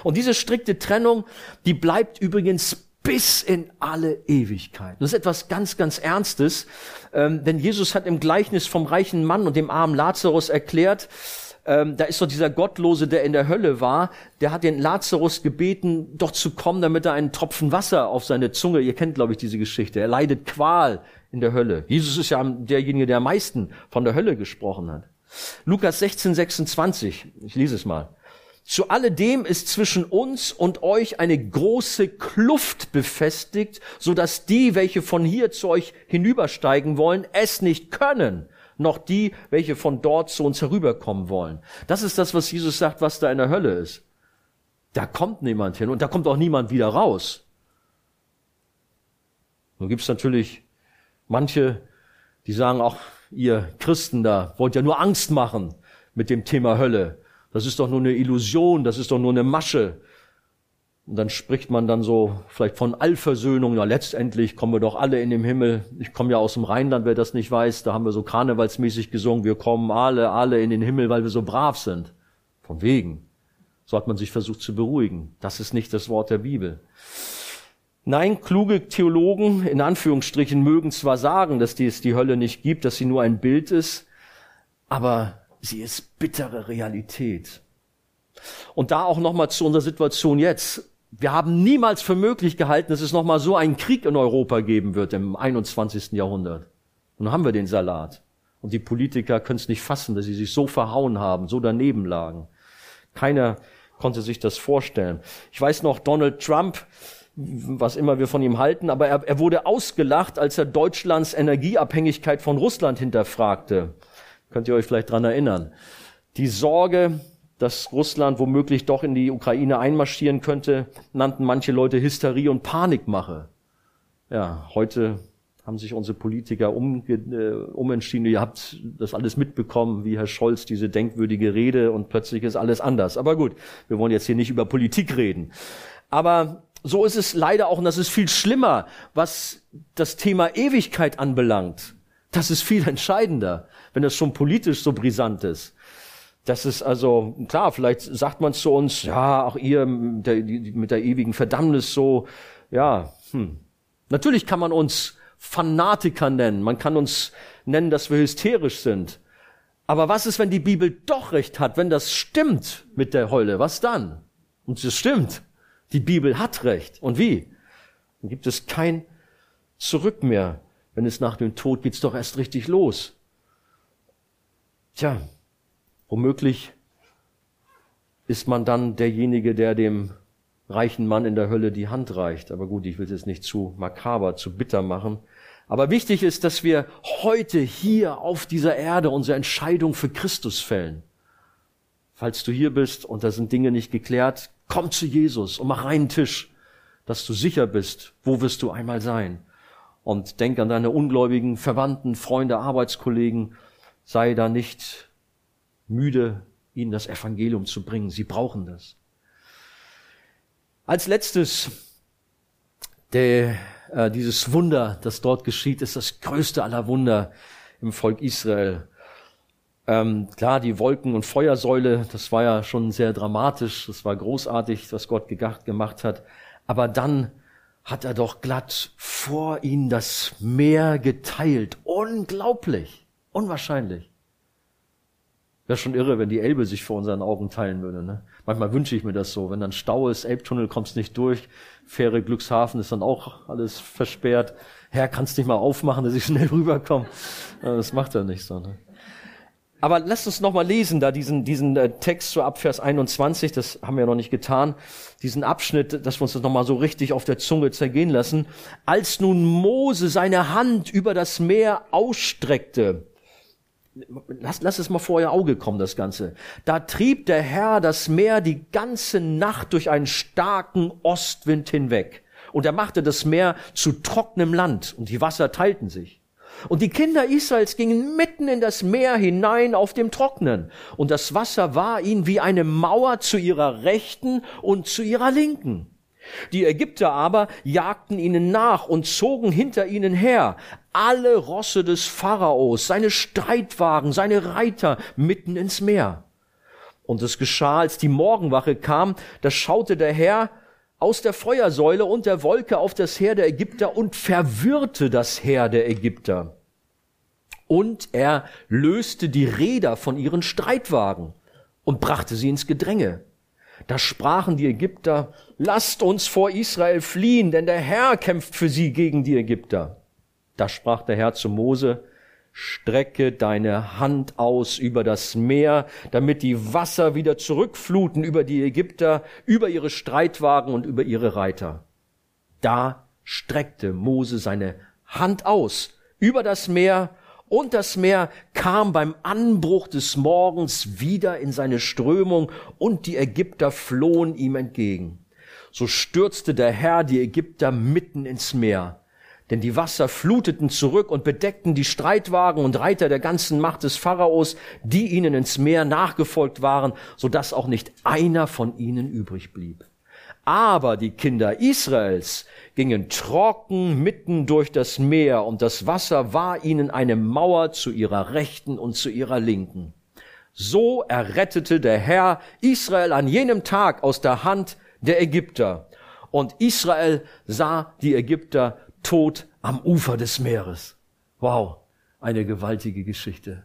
Und diese strikte Trennung, die bleibt übrigens bis in alle Ewigkeit. Das ist etwas ganz, ganz Ernstes, ähm, denn Jesus hat im Gleichnis vom reichen Mann und dem armen Lazarus erklärt, ähm, da ist doch dieser Gottlose, der in der Hölle war, der hat den Lazarus gebeten, doch zu kommen, damit er einen Tropfen Wasser auf seine Zunge, ihr kennt, glaube ich, diese Geschichte, er leidet Qual in der Hölle. Jesus ist ja derjenige, der am meisten von der Hölle gesprochen hat. Lukas 16, 26, ich lese es mal. Zu alledem ist zwischen uns und euch eine große Kluft befestigt, so dass die, welche von hier zu euch hinübersteigen wollen, es nicht können, noch die, welche von dort zu uns herüberkommen wollen. Das ist das, was Jesus sagt, was da in der Hölle ist. Da kommt niemand hin und da kommt auch niemand wieder raus. Nun gibt's natürlich manche, die sagen, auch ihr Christen da wollt ja nur Angst machen mit dem Thema Hölle. Das ist doch nur eine Illusion, das ist doch nur eine Masche. Und dann spricht man dann so vielleicht von Allversöhnung. Ja, letztendlich kommen wir doch alle in den Himmel. Ich komme ja aus dem Rheinland, wer das nicht weiß. Da haben wir so karnevalsmäßig gesungen. Wir kommen alle, alle in den Himmel, weil wir so brav sind. Von wegen. So hat man sich versucht zu beruhigen. Das ist nicht das Wort der Bibel. Nein, kluge Theologen in Anführungsstrichen mögen zwar sagen, dass es die Hölle nicht gibt, dass sie nur ein Bild ist, aber sie ist bittere Realität. Und da auch nochmal zu unserer Situation jetzt. Wir haben niemals für möglich gehalten, dass es nochmal so einen Krieg in Europa geben wird im 21. Jahrhundert. Und dann haben wir den Salat. Und die Politiker können es nicht fassen, dass sie sich so verhauen haben, so daneben lagen. Keiner konnte sich das vorstellen. Ich weiß noch, Donald Trump, was immer wir von ihm halten, aber er, er wurde ausgelacht, als er Deutschlands Energieabhängigkeit von Russland hinterfragte. Könnt ihr euch vielleicht dran erinnern? Die Sorge, dass Russland womöglich doch in die Ukraine einmarschieren könnte, nannten manche Leute Hysterie und Panikmache. Ja, heute haben sich unsere Politiker um, äh, umentschieden. Ihr habt das alles mitbekommen, wie Herr Scholz diese denkwürdige Rede und plötzlich ist alles anders. Aber gut, wir wollen jetzt hier nicht über Politik reden. Aber so ist es leider auch, und das ist viel schlimmer, was das Thema Ewigkeit anbelangt. Das ist viel entscheidender, wenn das schon politisch so brisant ist. Das ist also, klar, vielleicht sagt man zu uns, ja, auch ihr der, die, mit der ewigen Verdammnis so, ja, hm. Natürlich kann man uns Fanatiker nennen, man kann uns nennen, dass wir hysterisch sind. Aber was ist, wenn die Bibel doch recht hat, wenn das stimmt mit der Heule, was dann? Und es stimmt, die Bibel hat recht. Und wie? Dann gibt es kein Zurück mehr. Wenn es nach dem Tod geht's doch erst richtig los. Tja, Womöglich ist man dann derjenige, der dem reichen Mann in der Hölle die Hand reicht. Aber gut, ich will es jetzt nicht zu makaber, zu bitter machen. Aber wichtig ist, dass wir heute hier auf dieser Erde unsere Entscheidung für Christus fällen. Falls du hier bist und da sind Dinge nicht geklärt, komm zu Jesus und mach einen Tisch, dass du sicher bist, wo wirst du einmal sein. Und denk an deine ungläubigen Verwandten, Freunde, Arbeitskollegen. Sei da nicht müde, ihnen das Evangelium zu bringen. Sie brauchen das. Als letztes, der, äh, dieses Wunder, das dort geschieht, ist das größte aller Wunder im Volk Israel. Ähm, klar, die Wolken- und Feuersäule, das war ja schon sehr dramatisch, das war großartig, was Gott gemacht hat. Aber dann hat er doch glatt vor ihnen das Meer geteilt. Unglaublich, unwahrscheinlich. Wäre schon irre, wenn die Elbe sich vor unseren Augen teilen würde. Ne? Manchmal wünsche ich mir das so. Wenn dann Stau ist, Elbtunnel kommst nicht durch, Fähre Glückshafen ist dann auch alles versperrt. Herr, kannst nicht mal aufmachen, dass ich schnell rüberkomme. Das macht er nicht so. Ne? Aber lasst uns nochmal lesen, da diesen, diesen äh, Text zu Abvers 21, das haben wir noch nicht getan, diesen Abschnitt, dass wir uns das nochmal so richtig auf der Zunge zergehen lassen. Als nun Mose seine Hand über das Meer ausstreckte, Lass, lass es mal vor ihr Auge kommen, das Ganze. Da trieb der Herr das Meer die ganze Nacht durch einen starken Ostwind hinweg. Und er machte das Meer zu trockenem Land und die Wasser teilten sich. Und die Kinder Israels gingen mitten in das Meer hinein auf dem Trocknen. Und das Wasser war ihnen wie eine Mauer zu ihrer Rechten und zu ihrer Linken. Die Ägypter aber jagten ihnen nach und zogen hinter ihnen her, alle Rosse des Pharaos, seine Streitwagen, seine Reiter mitten ins Meer. Und es geschah, als die Morgenwache kam, da schaute der Herr aus der Feuersäule und der Wolke auf das Heer der Ägypter und verwirrte das Heer der Ägypter. Und er löste die Räder von ihren Streitwagen und brachte sie ins Gedränge. Da sprachen die Ägypter, lasst uns vor Israel fliehen, denn der Herr kämpft für sie gegen die Ägypter. Da sprach der Herr zu Mose, strecke deine Hand aus über das Meer, damit die Wasser wieder zurückfluten über die Ägypter, über ihre Streitwagen und über ihre Reiter. Da streckte Mose seine Hand aus über das Meer und das Meer kam beim Anbruch des Morgens wieder in seine Strömung und die Ägypter flohen ihm entgegen. So stürzte der Herr die Ägypter mitten ins Meer. Denn die Wasser fluteten zurück und bedeckten die Streitwagen und Reiter der ganzen Macht des Pharaos, die ihnen ins Meer nachgefolgt waren, so dass auch nicht einer von ihnen übrig blieb. Aber die Kinder Israels gingen trocken mitten durch das Meer und das Wasser war ihnen eine Mauer zu ihrer Rechten und zu ihrer Linken. So errettete der Herr Israel an jenem Tag aus der Hand der Ägypter. Und Israel sah die Ägypter tot am Ufer des Meeres. Wow, eine gewaltige Geschichte.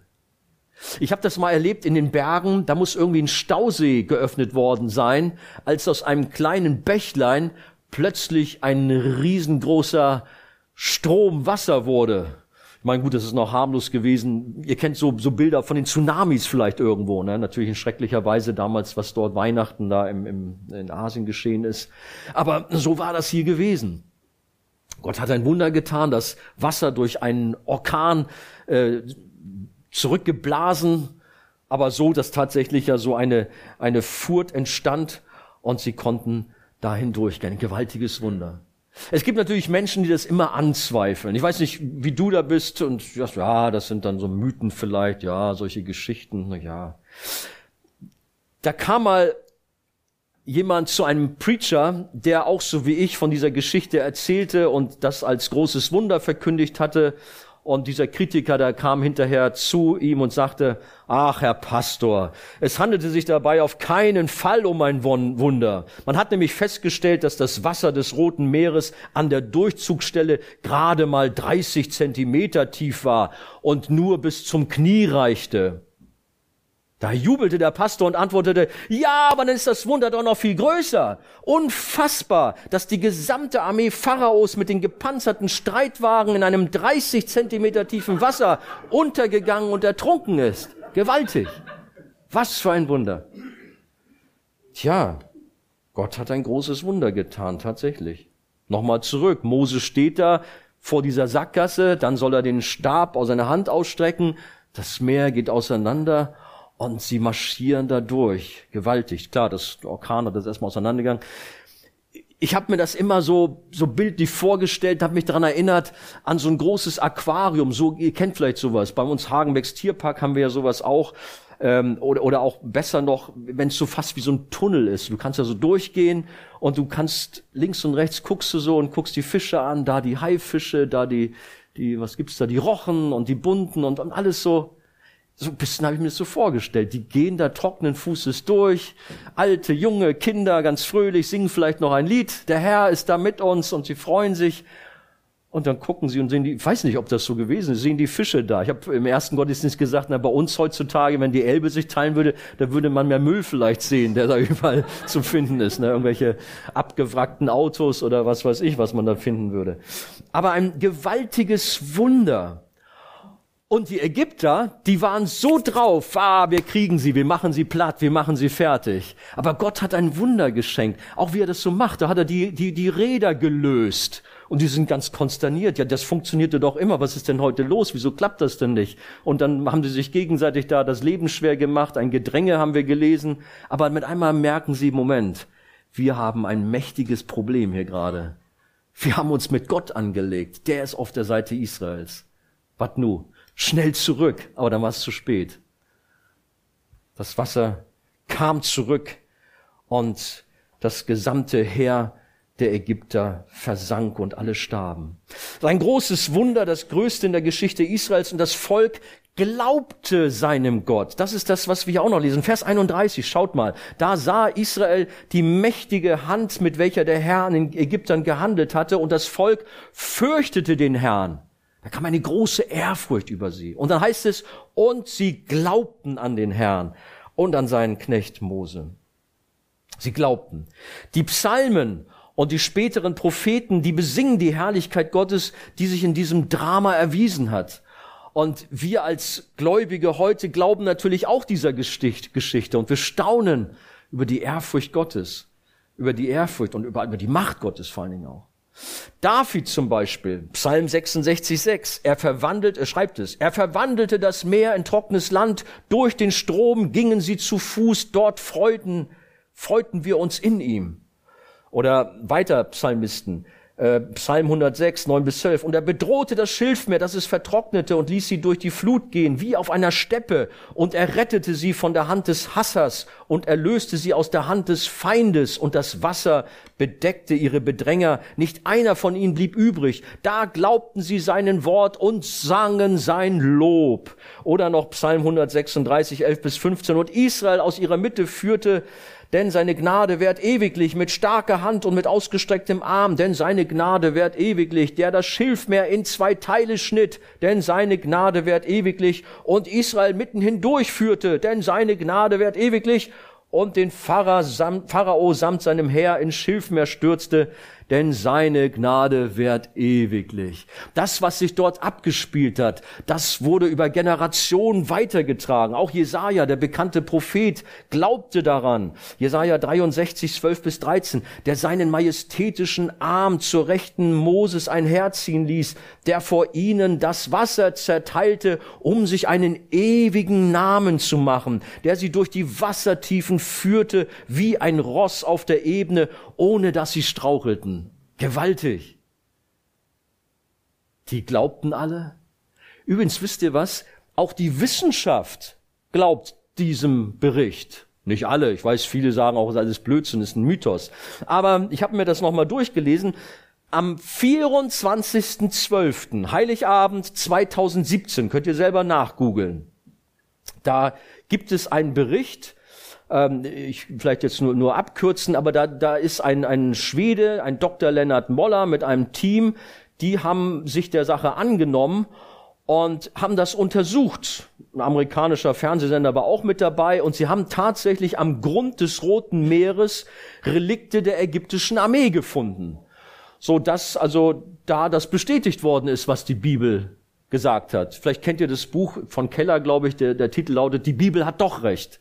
Ich habe das mal erlebt in den Bergen, da muss irgendwie ein Stausee geöffnet worden sein, als aus einem kleinen Bächlein plötzlich ein riesengroßer Strom Wasser wurde. Ich meine, gut, das ist noch harmlos gewesen. Ihr kennt so, so Bilder von den Tsunamis vielleicht irgendwo. Ne? Natürlich in schrecklicher Weise damals, was dort Weihnachten da im, im, in Asien geschehen ist. Aber so war das hier gewesen. Gott hat ein Wunder getan, das Wasser durch einen Orkan äh, zurückgeblasen, aber so, dass tatsächlich ja so eine, eine Furt entstand und sie konnten dahin durchgehen. Ein gewaltiges Wunder. Es gibt natürlich Menschen, die das immer anzweifeln. Ich weiß nicht, wie du da bist und ja, das sind dann so Mythen vielleicht, ja, solche Geschichten, ja. Da kam mal jemand zu einem Preacher, der auch so wie ich von dieser Geschichte erzählte und das als großes Wunder verkündigt hatte und dieser Kritiker, der kam hinterher zu ihm und sagte, ach, Herr Pastor, es handelte sich dabei auf keinen Fall um ein Wunder. Man hat nämlich festgestellt, dass das Wasser des Roten Meeres an der Durchzugsstelle gerade mal 30 Zentimeter tief war und nur bis zum Knie reichte. Da jubelte der Pastor und antwortete, ja, aber dann ist das Wunder doch noch viel größer. Unfassbar, dass die gesamte Armee Pharaos mit den gepanzerten Streitwagen in einem 30 Zentimeter tiefen Wasser untergegangen und ertrunken ist. Gewaltig. Was für ein Wunder. Tja, Gott hat ein großes Wunder getan, tatsächlich. Nochmal zurück. Mose steht da vor dieser Sackgasse, dann soll er den Stab aus seiner Hand ausstrecken. Das Meer geht auseinander und sie marschieren da durch. Gewaltig. Klar, das Orkan hat das erstmal auseinandergegangen. Ich habe mir das immer so so bildlich vorgestellt, habe mich daran erinnert an so ein großes Aquarium. So ihr kennt vielleicht sowas. Bei uns Hagenbecks Tierpark haben wir ja sowas auch. Ähm, oder, oder auch besser noch, wenn es so fast wie so ein Tunnel ist. Du kannst ja so durchgehen und du kannst links und rechts guckst du so und guckst die Fische an, da die Haifische, da die, die, was gibt's da, die Rochen und die Bunten und, und alles so so ein bisschen habe ich mir das so vorgestellt. Die gehen da trockenen Fußes durch, alte, junge Kinder, ganz fröhlich, singen vielleicht noch ein Lied. Der Herr ist da mit uns und sie freuen sich. Und dann gucken sie und sehen die, ich weiß nicht, ob das so gewesen ist, sehen die Fische da. Ich habe im ersten Gottesdienst gesagt, na, bei uns heutzutage, wenn die Elbe sich teilen würde, da würde man mehr Müll vielleicht sehen, der da überall zu finden ist. Ne? Irgendwelche abgewrackten Autos oder was weiß ich, was man da finden würde. Aber ein gewaltiges Wunder. Und die Ägypter, die waren so drauf, ah, wir kriegen sie, wir machen sie platt, wir machen sie fertig. Aber Gott hat ein Wunder geschenkt. Auch wie er das so macht, da hat er die, die, die Räder gelöst. Und die sind ganz konsterniert. Ja, das funktionierte doch immer. Was ist denn heute los? Wieso klappt das denn nicht? Und dann haben sie sich gegenseitig da das Leben schwer gemacht. Ein Gedränge haben wir gelesen. Aber mit einmal merken sie, Moment, wir haben ein mächtiges Problem hier gerade. Wir haben uns mit Gott angelegt. Der ist auf der Seite Israels. Was nu? Schnell zurück, aber dann war es zu spät. Das Wasser kam zurück und das gesamte Heer der Ägypter versank und alle starben. Ein großes Wunder, das größte in der Geschichte Israels und das Volk glaubte seinem Gott. Das ist das, was wir auch noch lesen. Vers 31, schaut mal. Da sah Israel die mächtige Hand, mit welcher der Herr an den Ägyptern gehandelt hatte und das Volk fürchtete den Herrn. Da kam eine große Ehrfurcht über sie. Und dann heißt es, und sie glaubten an den Herrn und an seinen Knecht Mose. Sie glaubten. Die Psalmen und die späteren Propheten, die besingen die Herrlichkeit Gottes, die sich in diesem Drama erwiesen hat. Und wir als Gläubige heute glauben natürlich auch dieser Geschichte und wir staunen über die Ehrfurcht Gottes, über die Ehrfurcht und über, über die Macht Gottes vor allen Dingen auch. David zum Beispiel, Psalm 66, 6, er verwandelt, er schreibt es, er verwandelte das Meer in trockenes Land, durch den Strom gingen sie zu Fuß, dort freuten, freuten wir uns in ihm. Oder weiter Psalmisten, Äh, Psalm 106, 9 bis 12. Und er bedrohte das Schilfmeer, dass es vertrocknete und ließ sie durch die Flut gehen, wie auf einer Steppe. Und er rettete sie von der Hand des Hassers und erlöste sie aus der Hand des Feindes. Und das Wasser bedeckte ihre Bedränger. Nicht einer von ihnen blieb übrig. Da glaubten sie seinen Wort und sangen sein Lob. Oder noch Psalm 136, 11 bis 15. Und Israel aus ihrer Mitte führte denn seine Gnade währt ewiglich mit starker Hand und mit ausgestrecktem Arm, denn seine Gnade währt ewiglich, der das Schilfmeer in zwei Teile schnitt, denn seine Gnade währt ewiglich und Israel mitten hindurch führte, denn seine Gnade währt ewiglich und den Pharao samt seinem Heer ins Schilfmeer stürzte, denn seine Gnade währt ewiglich. Das, was sich dort abgespielt hat, das wurde über Generationen weitergetragen. Auch Jesaja, der bekannte Prophet, glaubte daran. Jesaja 63, 12 bis 13, der seinen majestätischen Arm zur Rechten Moses einherziehen ließ, der vor ihnen das Wasser zerteilte, um sich einen ewigen Namen zu machen, der sie durch die Wassertiefen führte wie ein Ross auf der Ebene, ohne dass sie strauchelten. Gewaltig. Die glaubten alle. Übrigens wisst ihr was? Auch die Wissenschaft glaubt diesem Bericht. Nicht alle. Ich weiß, viele sagen auch, es ist alles Blödsinn, ist ein Mythos. Aber ich habe mir das nochmal durchgelesen. Am 24.12., Heiligabend 2017, könnt ihr selber nachgoogeln. Da gibt es einen Bericht ähm, ich vielleicht jetzt nur, nur abkürzen, aber da, da ist ein, ein Schwede, ein Dr. Lennart Moller mit einem Team, die haben sich der Sache angenommen und haben das untersucht. Ein amerikanischer Fernsehsender war auch mit dabei und sie haben tatsächlich am Grund des Roten Meeres Relikte der ägyptischen Armee gefunden. So dass also da das bestätigt worden ist, was die Bibel gesagt hat. Vielleicht kennt ihr das Buch von Keller, glaube ich, der, der Titel lautet, die Bibel hat doch recht.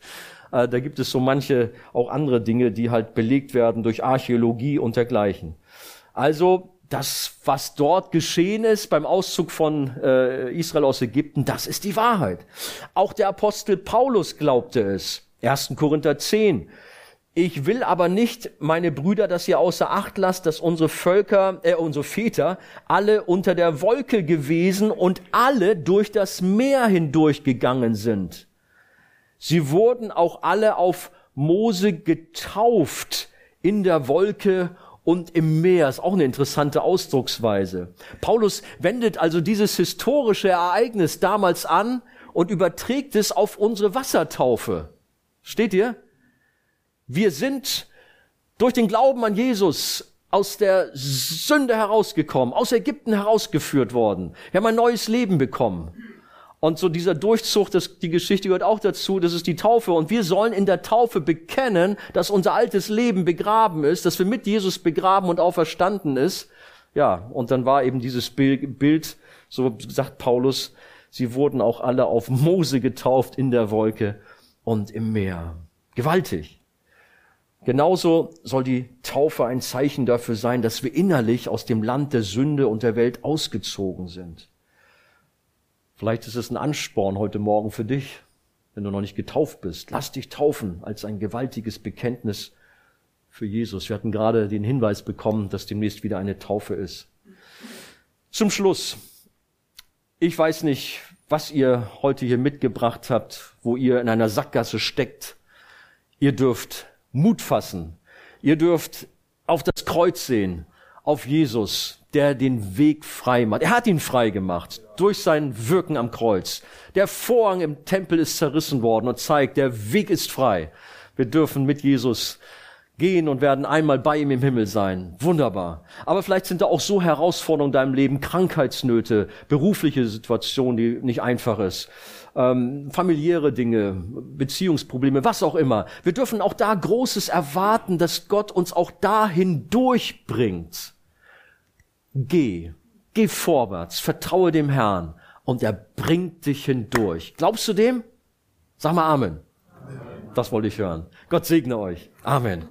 Äh, da gibt es so manche auch andere Dinge, die halt belegt werden durch Archäologie und dergleichen. Also das, was dort geschehen ist beim Auszug von äh, Israel aus Ägypten, das ist die Wahrheit. Auch der Apostel Paulus glaubte es. 1. Korinther 10. Ich will aber nicht, meine Brüder, dass ihr außer Acht lasst, dass unsere Völker, äh, unsere Väter alle unter der Wolke gewesen und alle durch das Meer hindurchgegangen sind. Sie wurden auch alle auf Mose getauft in der Wolke und im Meer. Ist auch eine interessante Ausdrucksweise. Paulus wendet also dieses historische Ereignis damals an und überträgt es auf unsere Wassertaufe. Steht ihr? Wir sind durch den Glauben an Jesus aus der Sünde herausgekommen, aus Ägypten herausgeführt worden. Wir haben ein neues Leben bekommen. Und so dieser Durchzug, das, die Geschichte gehört auch dazu, das ist die Taufe. Und wir sollen in der Taufe bekennen, dass unser altes Leben begraben ist, dass wir mit Jesus begraben und auferstanden ist. Ja, und dann war eben dieses Bild, so sagt Paulus, sie wurden auch alle auf Mose getauft in der Wolke und im Meer. Gewaltig. Genauso soll die Taufe ein Zeichen dafür sein, dass wir innerlich aus dem Land der Sünde und der Welt ausgezogen sind. Vielleicht ist es ein Ansporn heute Morgen für dich, wenn du noch nicht getauft bist. Lass dich taufen als ein gewaltiges Bekenntnis für Jesus. Wir hatten gerade den Hinweis bekommen, dass demnächst wieder eine Taufe ist. Zum Schluss. Ich weiß nicht, was ihr heute hier mitgebracht habt, wo ihr in einer Sackgasse steckt. Ihr dürft Mut fassen. Ihr dürft auf das Kreuz sehen, auf Jesus, der den Weg frei macht. Er hat ihn frei gemacht durch sein Wirken am Kreuz. Der Vorhang im Tempel ist zerrissen worden und zeigt, der Weg ist frei. Wir dürfen mit Jesus gehen und werden einmal bei ihm im Himmel sein. Wunderbar. Aber vielleicht sind da auch so Herausforderungen in deinem Leben, Krankheitsnöte, berufliche Situationen, die nicht einfach ist, ähm, familiäre Dinge, Beziehungsprobleme, was auch immer. Wir dürfen auch da Großes erwarten, dass Gott uns auch dahin durchbringt. Geh, geh vorwärts, vertraue dem Herrn und er bringt dich hindurch. Glaubst du dem? Sag mal Amen. Amen. Das wollte ich hören. Gott segne euch. Amen.